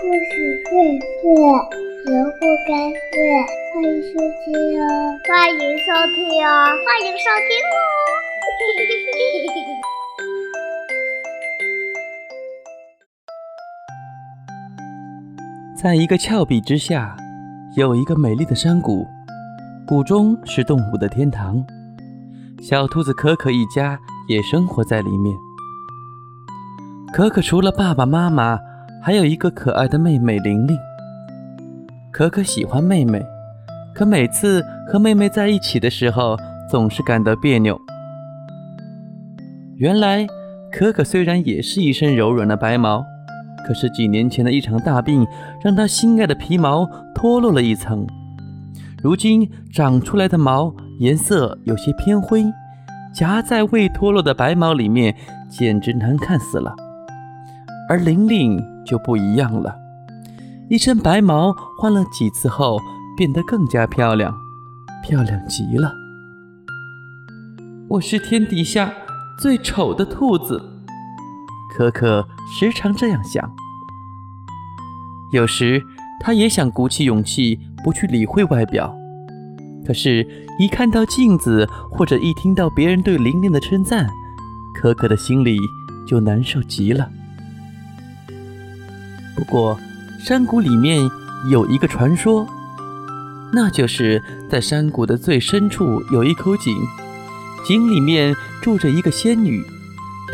故事荟萃，萝卜开会，欢迎收听哦！欢迎收听哦！欢迎收听哦！在一个峭壁之下，有一个美丽的山谷，谷中是动物的天堂。小兔子可可一家也生活在里面。可可除了爸爸妈妈，还有一个可爱的妹妹玲玲。可可喜欢妹妹，可每次和妹妹在一起的时候，总是感到别扭。原来，可可虽然也是一身柔软的白毛，可是几年前的一场大病，让她心爱的皮毛脱落了一层。如今长出来的毛颜色有些偏灰，夹在未脱落的白毛里面，简直难看死了。而玲玲就不一样了，一身白毛换了几次后，变得更加漂亮，漂亮极了。我是天底下最丑的兔子，可可时常这样想。有时，她也想鼓起勇气，不去理会外表。可是，一看到镜子，或者一听到别人对玲玲的称赞，可可的心里就难受极了。不过，山谷里面有一个传说，那就是在山谷的最深处有一口井，井里面住着一个仙女，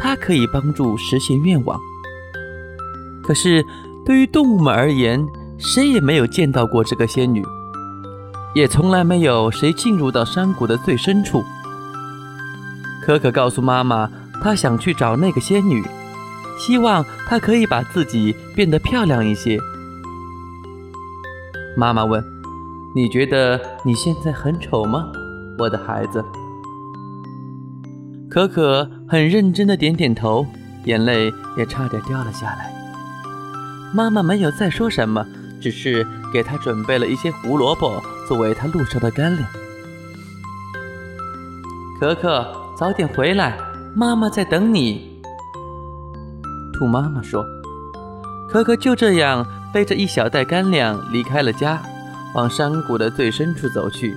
她可以帮助实现愿望。可是，对于动物们而言，谁也没有见到过这个仙女，也从来没有谁进入到山谷的最深处。可可告诉妈妈，她想去找那个仙女。希望她可以把自己变得漂亮一些。妈妈问：“你觉得你现在很丑吗，我的孩子？”可可很认真的点点头，眼泪也差点掉了下来。妈妈没有再说什么，只是给她准备了一些胡萝卜作为她路上的干粮。可可，早点回来，妈妈在等你。兔妈妈说：“可可就这样背着一小袋干粮离开了家，往山谷的最深处走去。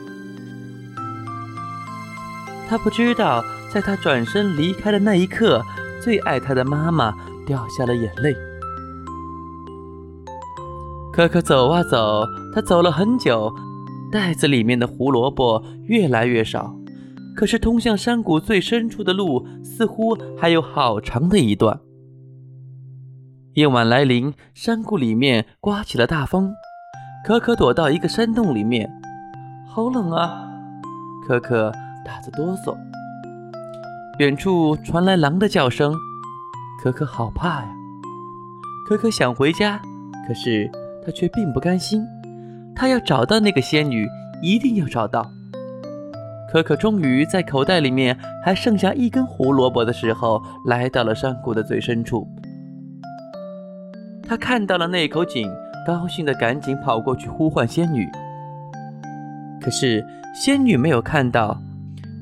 他不知道，在他转身离开的那一刻，最爱他的妈妈掉下了眼泪。可可走啊走，他走了很久，袋子里面的胡萝卜越来越少，可是通向山谷最深处的路似乎还有好长的一段。”夜晚来临，山谷里面刮起了大风。可可躲到一个山洞里面，好冷啊！可可打着哆嗦。远处传来狼的叫声，可可好怕呀！可可想回家，可是他却并不甘心。他要找到那个仙女，一定要找到。可可终于在口袋里面还剩下一根胡萝卜的时候，来到了山谷的最深处。他看到了那口井，高兴的赶紧跑过去呼唤仙女。可是仙女没有看到，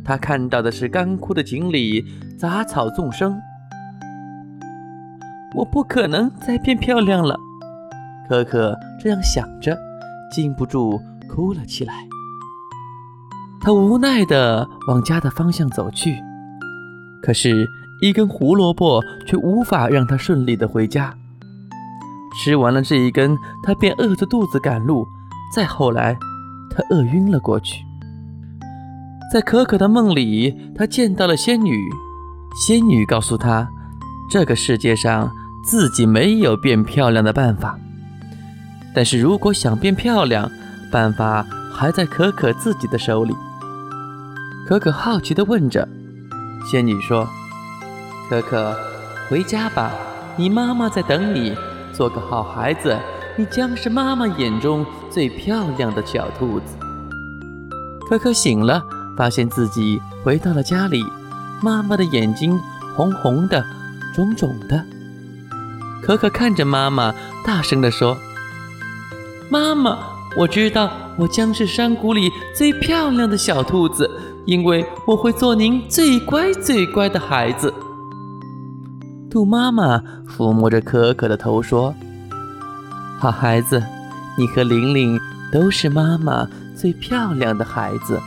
她看到的是干枯的井里杂草纵生。我不可能再变漂亮了，可可这样想着，禁不住哭了起来。他无奈地往家的方向走去，可是，一根胡萝卜却无法让他顺利地回家。吃完了这一根，他便饿着肚子赶路。再后来，他饿晕了过去。在可可的梦里，他见到了仙女。仙女告诉他，这个世界上自己没有变漂亮的办法。但是如果想变漂亮，办法还在可可自己的手里。可可好奇地问着，仙女说：“可可，回家吧，你妈妈在等你。”做个好孩子，你将是妈妈眼中最漂亮的小兔子。可可醒了，发现自己回到了家里，妈妈的眼睛红红的、肿肿的。可可看着妈妈，大声地说：“妈妈，我知道我将是山谷里最漂亮的小兔子，因为我会做您最乖最乖的孩子。”兔妈妈抚摸着可可的头说：“好孩子，你和玲玲都是妈妈最漂亮的孩子。